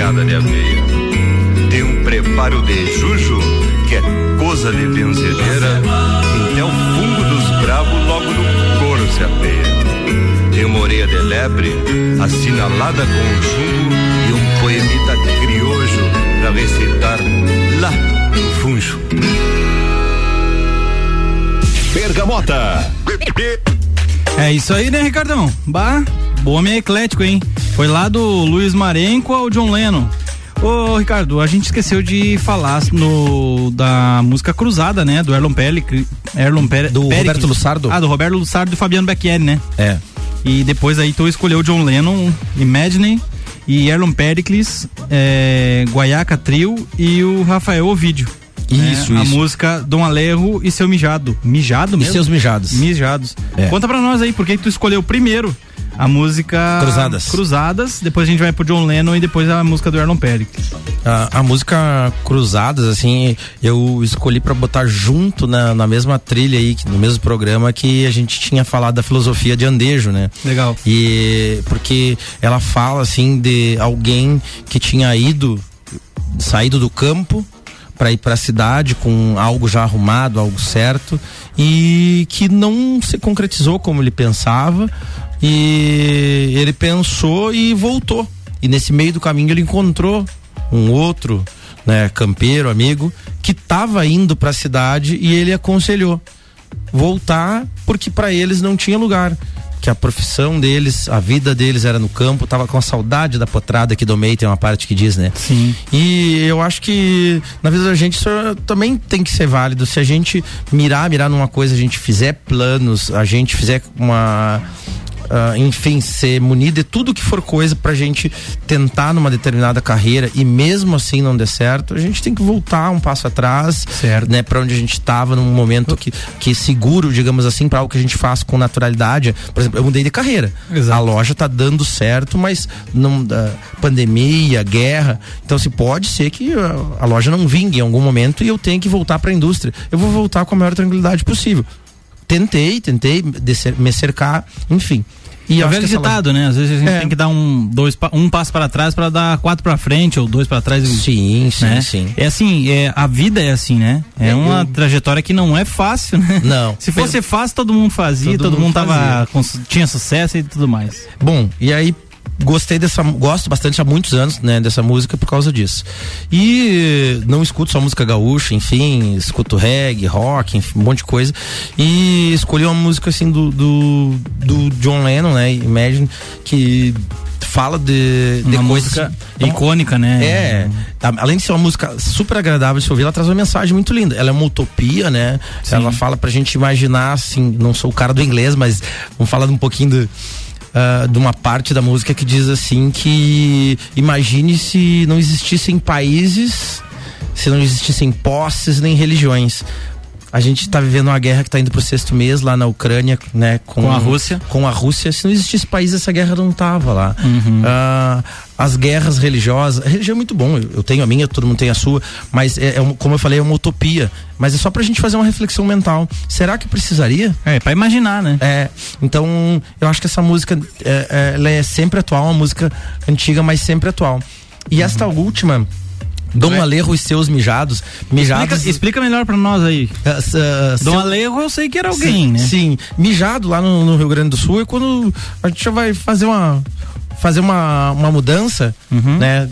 Picada de aveia. Tem um preparo de juju, que é coisa de benzedeira, até o fungo dos bravos logo no couro se apeia. Tem uma orelha de lebre, assinalada com um chumbo e um poemita criojo pra recitar lá no funcho. Bergamota. É isso aí, né, Ricardão? Bah, bom homem eclético, hein? Foi lá do Luiz Marenco ao John Lennon. Ô, Ricardo, a gente esqueceu de falar no da música Cruzada, né? Do Erlon Pellic, Erlon Do Roberto Lussardo? Ah, do Roberto Lussardo e Fabiano Becchieri, né? É. E depois aí tu escolheu o John Lennon, Imagine e Erlon Pericles, é, Guaiaca Trio e o Rafael Ovidio. Isso, né? isso. A música Dom Alerro e seu mijado. Mijado mesmo? E seus mijados. Mijados. É. Conta pra nós aí, por que tu escolheu primeiro a música Cruzadas. Cruzadas, depois a gente vai pro John Lennon e depois a música do Erlon Pericles. A, a música Cruzadas, assim, eu escolhi pra botar junto na, na mesma trilha aí, no mesmo programa que a gente tinha falado da filosofia de andejo, né? Legal. E porque ela fala assim de alguém que tinha ido, saído do campo para ir para a cidade com algo já arrumado, algo certo e que não se concretizou como ele pensava e ele pensou e voltou. E nesse meio do caminho ele encontrou um outro, né, campeiro, amigo, que estava indo para a cidade e ele aconselhou voltar porque para eles não tinha lugar que a profissão deles, a vida deles era no campo, tava com a saudade da potrada que do meio tem uma parte que diz, né? Sim. E eu acho que na vida da gente isso também tem que ser válido. Se a gente mirar, mirar numa coisa, a gente fizer planos, a gente fizer uma ah, enfim, ser munido de tudo que for coisa pra gente tentar numa determinada carreira e mesmo assim não der certo, a gente tem que voltar um passo atrás, Certo. né, para onde a gente estava num momento que, que é seguro, digamos assim, para algo que a gente faz com naturalidade. Por exemplo, eu mudei de carreira. Exato. A loja tá dando certo, mas não ah, pandemia, guerra, então se pode ser que a loja não vingue em algum momento e eu tenha que voltar para a indústria. Eu vou voltar com a maior tranquilidade possível. Tentei, tentei me cercar, enfim. E é velho ditado, né? Às vezes a gente É. tem que dar um, dois, um passo para trás para dar quatro para frente ou dois para trás. Sim, sim, né? sim. É assim, é, a vida é assim, né? É, É, uma eu- trajetória que não é fácil, né? Não. Se fosse fácil, todo mundo fazia, todo, Todo mundo, mundo tava tinha sucesso e tudo mais. Bom, e aí gostei dessa, gosto bastante há muitos anos, né, dessa música por causa disso. E não escuto só música gaúcha, enfim, escuto reggae, rock, enfim, um monte de coisa. E escolhi uma música assim do, do, do John Lennon, né, Imagine, que fala de, de Uma música icônica, né? É, além de ser uma música super agradável de se ouvir, ela traz uma mensagem muito linda. Ela é uma utopia, né? Ela fala pra gente imaginar, assim, não sou o cara do inglês, mas vamos falar um pouquinho do, uh, de uma parte da música que diz assim que imagine se não existissem países, se não existissem posses nem religiões. A gente está vivendo uma guerra que está indo para o sexto mês lá na Ucrânia, né? Com, com, a Rússia. Com a Rússia. Se não existisse país, essa guerra não tava lá. Uhum. Uh, as guerras religiosas. A religião é muito bom. Eu, tenho a minha, todo mundo tem a sua. Mas é, é como eu falei, é uma utopia. Mas é só para a gente fazer uma reflexão mental. Será que precisaria? É, para imaginar, né? É. Então, eu acho que essa música é, é, ela é sempre atual, uma música antiga, mas sempre atual. E uhum. esta última Dom é? Alerro e seus mijados. Mijados. Explica, explica melhor para nós aí. Uh, uh, Dom seu... Alerro eu sei que era alguém, sim, né? Sim, mijado lá no, no, Rio Grande do Sul é quando a gente vai fazer uma fazer uma, uma mudança, uhum. né?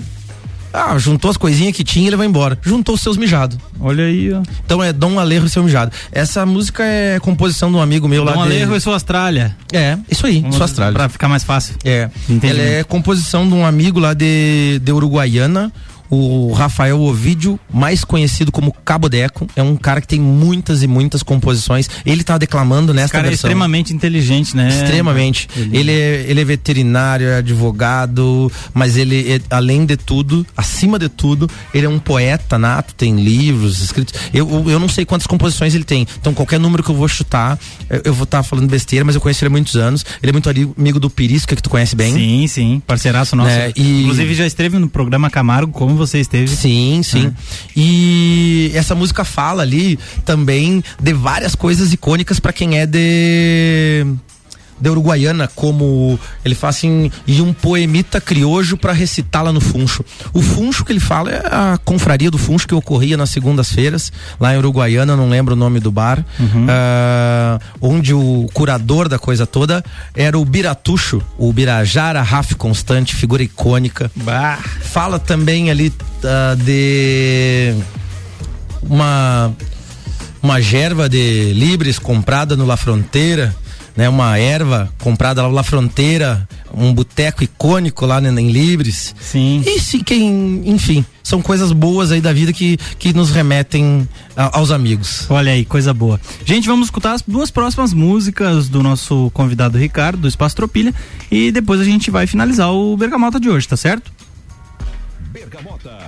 Ah, juntou as coisinhas que tinha e ele vai embora. Juntou os seus mijados. Olha aí, ó. Então é Dom Alerro e seu mijado. Essa música é composição de um amigo meu Dom lá Dom Alerro e sua Austrália. É, isso aí, Vamos, sua Austrália. Pra ficar mais fácil. É. Entendi. Ela é composição de um amigo lá de, de Uruguaiana o Rafael Ovidio, mais conhecido como Cabo Deco, é um cara que tem muitas e muitas composições. Ele tá declamando nessa cara é versão. é extremamente inteligente, né? Extremamente. Ele, ele, é, ele é veterinário, é advogado, mas ele, é, além de tudo, acima de tudo, ele é um poeta nato, tem livros escritos. Eu, eu não sei quantas composições ele tem. Então, qualquer número que eu vou chutar, eu, eu vou estar tá falando besteira, mas eu conheço ele há muitos anos. Ele é muito amigo do Pirisca, que tu conhece bem. Sim, sim. Parceiraço nosso. É, e... Inclusive já esteve no programa Camargo como você esteve. Sim, sim. É. E essa música fala ali também de várias coisas icônicas para quem é de da Uruguaiana, como ele fala assim, e um poemita criojo para recitá-la no Funcho. O Funcho que ele fala é a confraria do Funcho que ocorria nas segundas-feiras, lá em Uruguaiana, não lembro o nome do bar, uhum. uh, onde o curador da coisa toda era o Biratucho, o Birajara Raf Constante, figura icônica. Bah. Fala também ali uh, de uma uma gerva de libres comprada no La Fronteira né, uma erva comprada lá na fronteira, um boteco icônico lá né, em Libres. Sim. E se quem, enfim, são coisas boas aí da vida que, que nos remetem a, aos amigos. Olha aí, coisa boa. Gente, vamos escutar as duas próximas músicas do nosso convidado Ricardo, do Espaço Tropilha, e depois a gente vai finalizar o Bergamota de hoje, tá certo? Bergamota.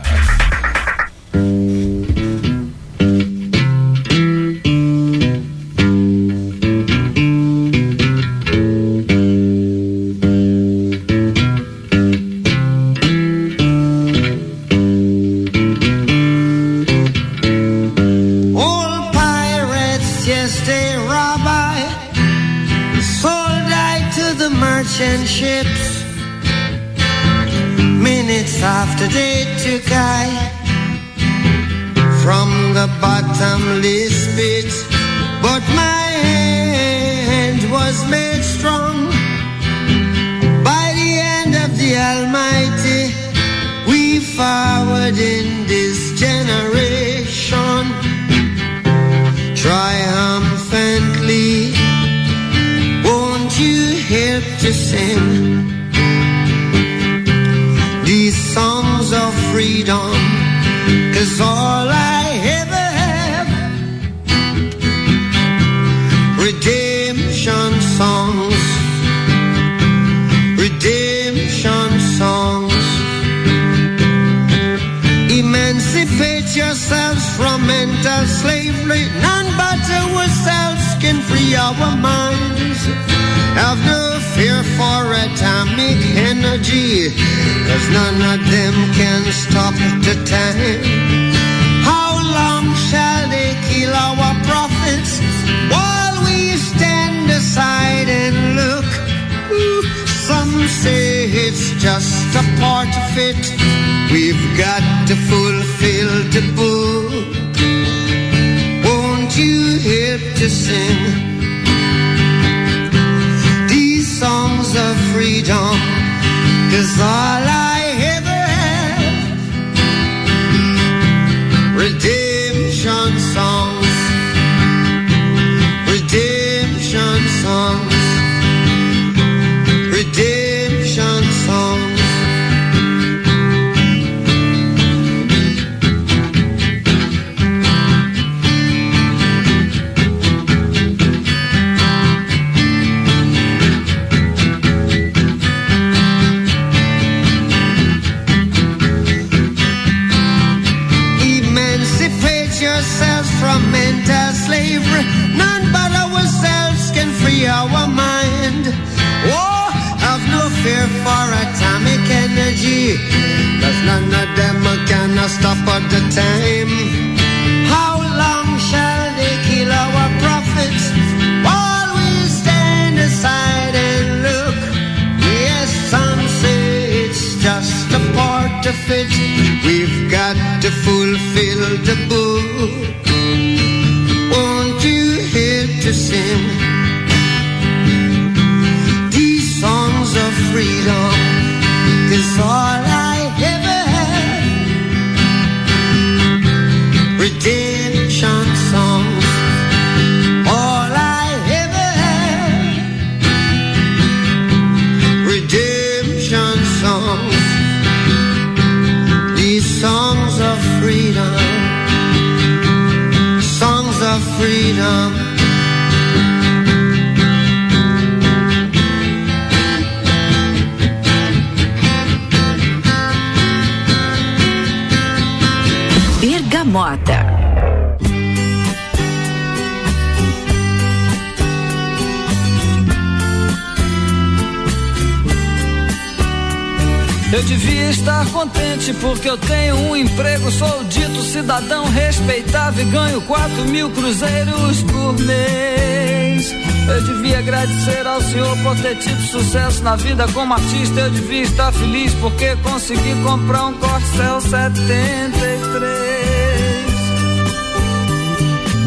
Emprego, sou dito cidadão respeitável e ganho quatro mil cruzeiros por mês. Eu devia agradecer ao Senhor por ter tido sucesso na vida como artista. Eu devia estar feliz porque consegui comprar um Corcel 73.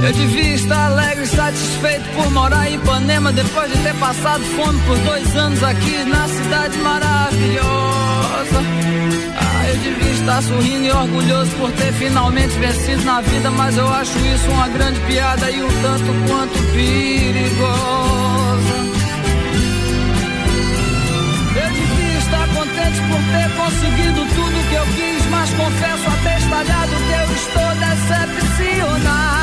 Eu devia estar alegre e satisfeito por morar em Ipanema depois de ter passado fome por dois anos aqui na cidade maravilhosa. Eu devia estar sorrindo e orgulhoso por ter finalmente vencido na vida, mas eu acho isso uma grande piada e um tanto quanto perigosa. Eu devia estar contente por ter conseguido tudo que eu quis, mas confesso atestalhado que eu estou decepcionado.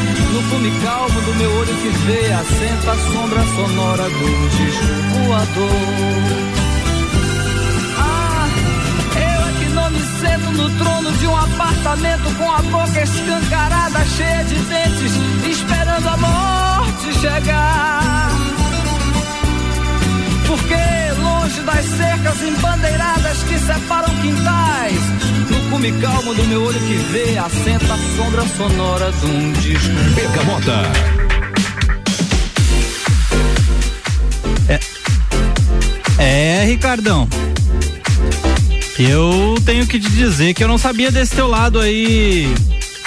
no fume calmo do meu olho que vê, assenta a sombra sonora do disco voador. Ah, eu é que não me sento no trono de um apartamento com a boca escancarada, cheia de dentes, esperando a morte chegar. Porque longe das cercas embandeiradas que separam quintais, no cume calmo do meu olho que vê, assenta a sombra sonora de um disco. Bergamota. É, Ricardão. Eu tenho que te dizer que eu não sabia desse teu lado aí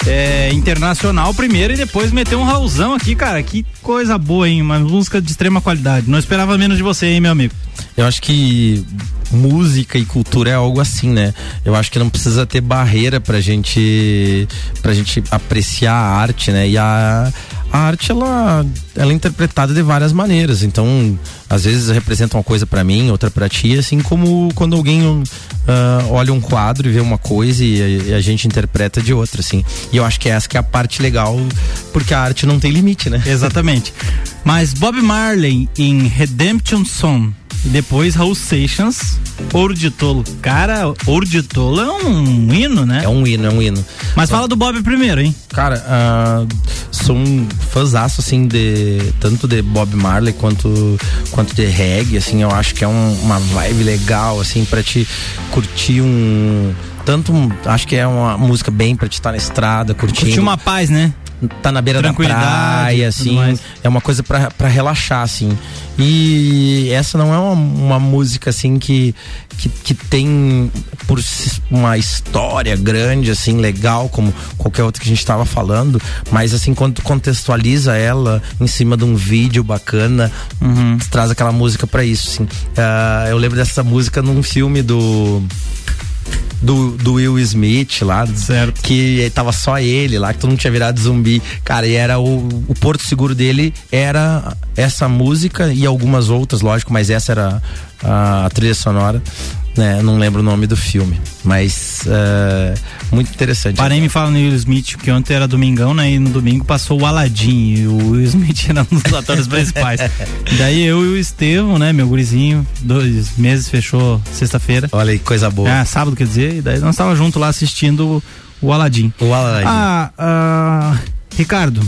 é, internacional primeiro e depois meter um Raulzão aqui, cara. Que coisa boa, hein? Uma música de extrema qualidade. Não esperava menos de você, hein, meu amigo? Eu acho que música e cultura é algo assim, né? Eu acho que não precisa ter barreira pra gente pra gente apreciar a arte, né? E a, a arte ela ela é interpretada de várias maneiras. Então, às vezes representa uma coisa pra mim, outra pra ti, assim como quando alguém uh, olha um quadro e vê uma coisa e a, e a, gente interpreta de outra, assim. E eu acho que essa que é a parte legal, porque a arte não tem limite, né? Exatamente. Mas Bob Marley em Redemption Song e depois Raul Seixas, Ouro de Tolo. Cara, Ouro de Tolo é um hino, né? É um hino, é um hino. Mas fala do Bob primeiro, hein? Cara, uh, sou um fãzaço, assim, de tanto de Bob Marley quanto, quanto de reggae, assim, eu acho que é um, uma vibe legal, assim, pra te curtir um tanto acho que é uma música bem pra te estar na estrada curtindo curtir uma paz né tá na beira da praia, assim, é uma coisa para relaxar, assim. E essa não é uma, uma música, assim, que, que, que, tem por uma história grande, assim, legal, como qualquer outra que a gente estava falando, mas, assim, quando tu contextualiza ela em cima de um vídeo bacana, uhum. traz aquela música para isso, assim. Uh, eu lembro dessa música num filme do do, do Will Smith lá, certo. que tava só ele lá, que todo mundo tinha virado zumbi. Cara, e era o, o porto seguro dele era essa música e algumas outras, lógico, mas essa era a, a trilha sonora né? Não lembro o nome do filme, mas uh, muito interessante. Parei me fala no Will Smith, que ontem era domingão, né? E no domingo passou o Aladdin e o Will Smith era um dos atores principais. Daí eu e o Estevão, né? Meu gurizinho, dois meses, fechou sexta-feira. Olha aí, coisa boa. Ah, sábado quer dizer, e daí nós estávamos junto lá assistindo o, o Aladdin. O Aladdin. Ah, ah Ricardo,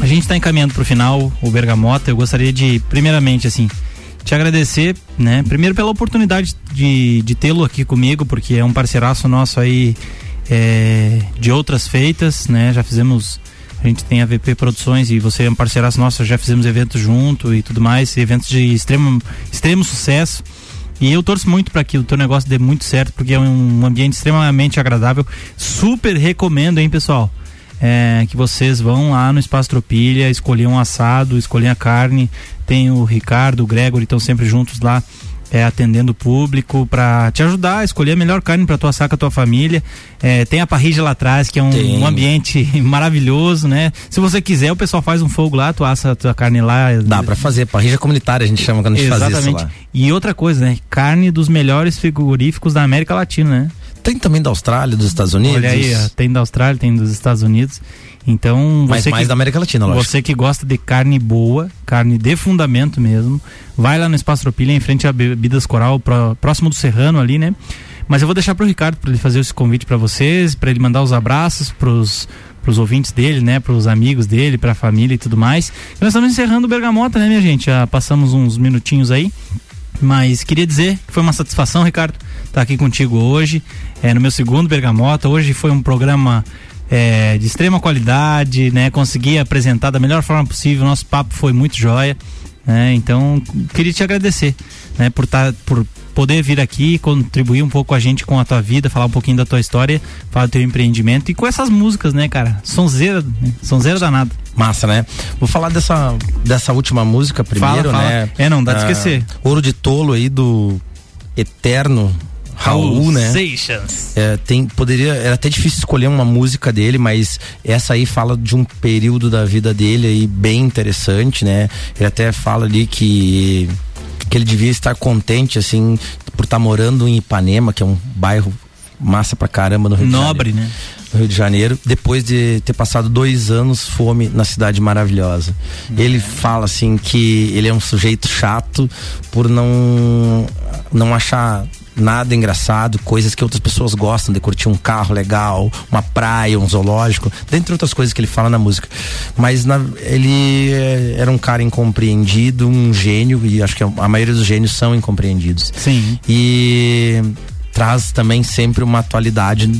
a gente está encaminhando para o final, o Bergamota. Eu gostaria de, primeiramente, assim, te agradecer, né? Primeiro pela oportunidade de, de tê-lo aqui comigo, porque é um parceiraço nosso aí é, de outras feitas, né? Já fizemos, a gente tem a VP Produções e você é um parceiraço nosso, já fizemos eventos junto e tudo mais, eventos de extremo, extremo sucesso. E eu torço muito para que o teu negócio dê muito certo, porque é um ambiente extremamente agradável. Super recomendo, hein, pessoal? É, que vocês vão lá no Espaço Tropilha, escolher um assado, escolher a carne, tem o Ricardo, o Gregory, estão sempre juntos lá. É, atendendo o público para te ajudar a escolher a melhor carne para tua saca, tua família. É, tem a parrilla lá atrás, que é um, um, ambiente maravilhoso, né? Se você quiser, o pessoal faz um fogo lá, tu assa a tua carne lá. Dá para fazer, parrilla comunitária a gente chama quando a gente Exatamente. faz isso lá. E outra coisa, né? Carne dos melhores frigoríficos da América Latina, né? Tem também da Austrália, dos Estados Unidos? Olha aí, tem da Austrália, tem dos Estados Unidos. Então, Mas mais que, da América Latina, lógico. Você que gosta de carne boa, carne de fundamento mesmo, vai lá no Espaço Tropilha, em frente a Bebidas Coral, próximo do Serrano ali, né? Mas eu vou deixar pro Ricardo para ele fazer esse convite para vocês, para ele mandar os abraços pros pros ouvintes dele, né, pros amigos dele, pra família e tudo mais. E nós estamos encerrando o Bergamota, né, minha gente? Já passamos uns minutinhos aí. Mas queria dizer que foi uma satisfação, Ricardo, estar tá aqui contigo hoje, é, no meu segundo Bergamota. Hoje foi um programa é, de extrema qualidade, né? Consegui apresentar da melhor forma possível. Nosso papo foi muito jóia. Né? Então, queria te agradecer, né? Por, tá, por poder vir aqui, contribuir um pouco com a gente com a tua vida, falar um pouquinho da tua história, falar do teu empreendimento e com essas músicas, né, cara? Sonzeira, né? sonzeira danada. Massa, né? Vou falar dessa, dessa última música primeiro, fala, fala. né? É, não dá de ah, esquecer. Ouro de Tolo aí do Eterno Raul, né? É, tem, poderia, era até difícil escolher uma música dele, mas essa aí fala de um período da vida dele aí bem interessante, né? Ele até fala ali que que ele devia estar contente assim por estar tá morando em Ipanema, que é um bairro massa pra caramba no Rio Nobre, de Janeiro. né? No Rio de Janeiro, depois de ter passado dois anos fome na cidade maravilhosa. É. Ele fala assim que ele é um sujeito chato por não não achar nada engraçado, coisas que outras pessoas gostam de curtir um carro legal, uma praia, um zoológico, dentre outras coisas que ele fala na música. Mas na, ele é, era um cara incompreendido, um gênio, e acho que a maioria dos gênios são incompreendidos. Sim. E traz também sempre uma atualidade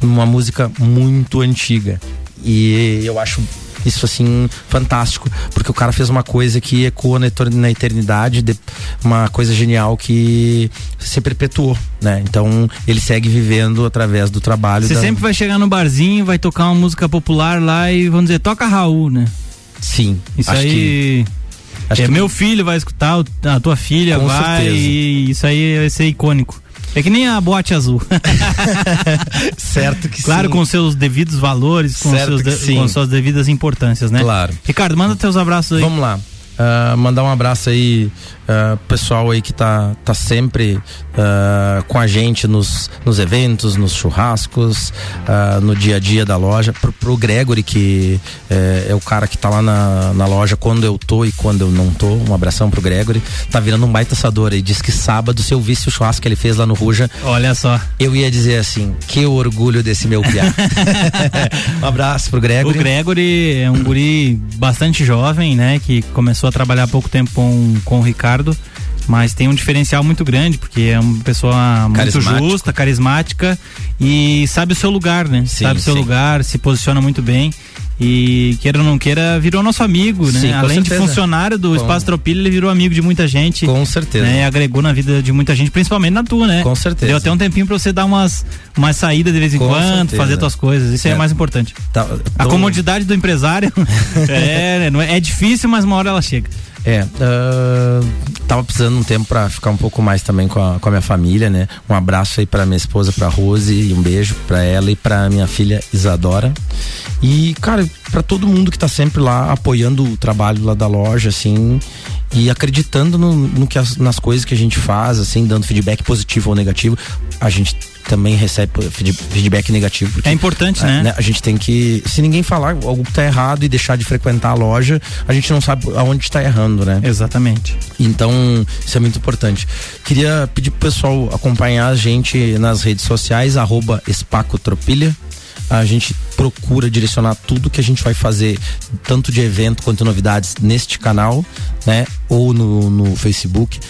numa música muito antiga. E eu acho isso assim fantástico, porque o cara fez uma coisa que ecoa na, na eternidade, de, uma coisa genial que se perpetuou, né? Então ele segue vivendo através do trabalho. Você da... sempre vai chegar no barzinho, vai tocar uma música popular lá e vamos dizer, toca Raul, né? Sim. Isso aí. Que... Acho é, que... meu filho vai escutar, a tua filha Com vai, certeza. e isso aí vai ser icônico. É que nem a boate azul. certo que claro, sim. com seus devidos valores, com, seus de, com suas devidas importâncias, né? Claro. Ricardo, manda teus abraços aí. Vamos lá. Uh, mandar um abraço aí uh, pessoal aí que tá, tá sempre uh, com a gente nos, nos eventos, nos churrascos, no dia a dia da loja. Pro, pro Gregory, que é, é, o cara que tá lá na, na loja quando eu tô e quando eu não tô. Um abração pro Gregory. Tá virando um baita assador aí. Diz que sábado, se eu visse o churrasco que ele fez lá no Ruja. Olha só. Eu ia dizer assim: que orgulho desse meu piá. um abraço pro Gregory. O Gregory é um guri bastante jovem, né? Que começou a trabalhar há pouco tempo com, com o Ricardo mas tem um diferencial muito grande, porque é uma pessoa muito justa, carismática e sabe o seu lugar, né? Sim, sabe o seu sim. lugar, se posiciona muito bem. E queira ou não queira, virou nosso amigo, né? Sim, Além certeza. de funcionário do com... Espaço Tropilha, ele virou amigo de muita gente. Com certeza. Né? Agregou na vida de muita gente, principalmente na tua, né? Com certeza. Deu até um tempinho pra você dar umas, umas saídas de vez em com quando, certeza. fazer tuas coisas. Isso é, é mais importante. Tá, tô... A comodidade do empresário é, é, é difícil, mas uma hora ela chega. É, uh, tava precisando um tempo para ficar um pouco mais também com a, com a minha família, né? Um abraço aí para minha esposa, para Rose, e um beijo para ela e para minha filha Isadora. E, cara, para todo mundo que tá sempre lá apoiando o trabalho lá da loja, assim, e acreditando no, no que as, nas coisas que a gente faz, assim, dando feedback positivo ou negativo. A gente também recebe feedback negativo. Porque, é importante, né? né? A gente tem que. Se ninguém falar algo que tá errado e deixar de frequentar a loja, a gente não sabe aonde está errando, né? Exatamente. Então, isso é muito importante. Queria pedir pro pessoal acompanhar a gente nas redes sociais, arroba Espacotropilha a gente procura direcionar tudo que a gente vai fazer, tanto de evento quanto novidades, neste canal, né? Ou no, no Facebook.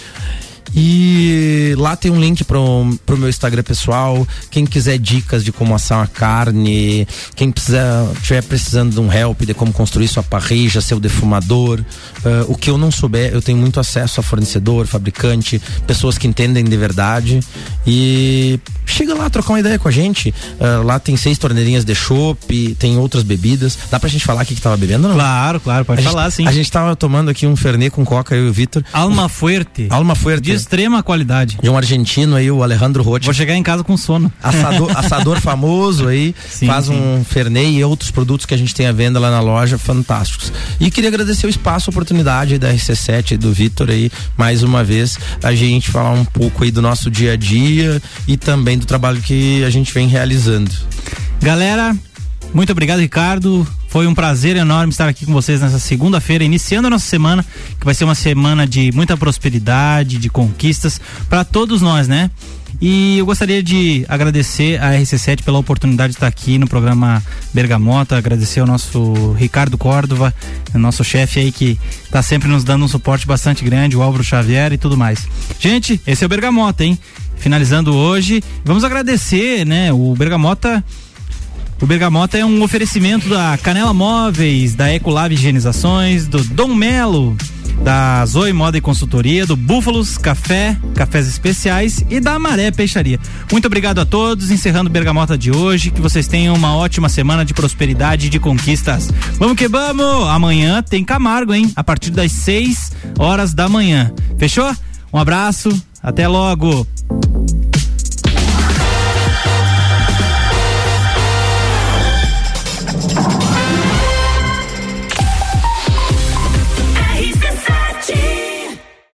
E lá tem um link pro, pro meu Instagram pessoal. Quem quiser dicas de como assar uma carne, quem precisa, estiver precisando de um help de como construir sua parrija, seu defumador, uh, o que eu não souber, eu tenho muito acesso a fornecedor, fabricante, pessoas que entendem de verdade. E chega lá trocar uma ideia com a gente. Uh, lá tem seis torneirinhas de chopp, tem outras bebidas. Dá pra gente falar o que, que tava bebendo, não? Claro, claro, pode a falar gente, sim. A gente tava tomando aqui um Fernet com coca, eu e o Vitor. Alma Fuerte. Alma Fuerte. De extrema qualidade. De um argentino aí, o Alejandro Rocha. Vou chegar em casa com sono. Assador, assador famoso aí, sim, faz sim. um Fernet e outros produtos que a gente tem à venda lá na loja, fantásticos. E queria agradecer o espaço, a oportunidade da RC7 e do Vitor aí, mais uma vez, a gente falar um pouco aí do nosso dia a dia e também do trabalho que a gente vem realizando. Galera, muito obrigado, Ricardo. Foi um prazer enorme estar aqui com vocês nessa segunda-feira, iniciando a nossa semana, que vai ser uma semana de muita prosperidade, de conquistas para todos nós, né? E eu gostaria de agradecer a RC7 pela oportunidade de estar aqui no programa Bergamota, agradecer ao nosso Ricardo Córdova, nosso chefe aí que está sempre nos dando um suporte bastante grande, o Álvaro Xavier e tudo mais. Gente, esse é o Bergamota, hein? Finalizando hoje, vamos agradecer, né? O Bergamota o Bergamota é um oferecimento da Canela Móveis, da Ecolab Higienizações, do Dom Melo, da Zoe Moda e Consultoria, do Búfalos Café, Cafés Especiais e da Maré Peixaria. Muito obrigado a todos, encerrando o Bergamota de hoje, que vocês tenham uma ótima semana de prosperidade e de conquistas. Vamos que vamos! Amanhã tem Camargo, hein? A partir das 6 horas da manhã. Fechou? Um abraço, até logo!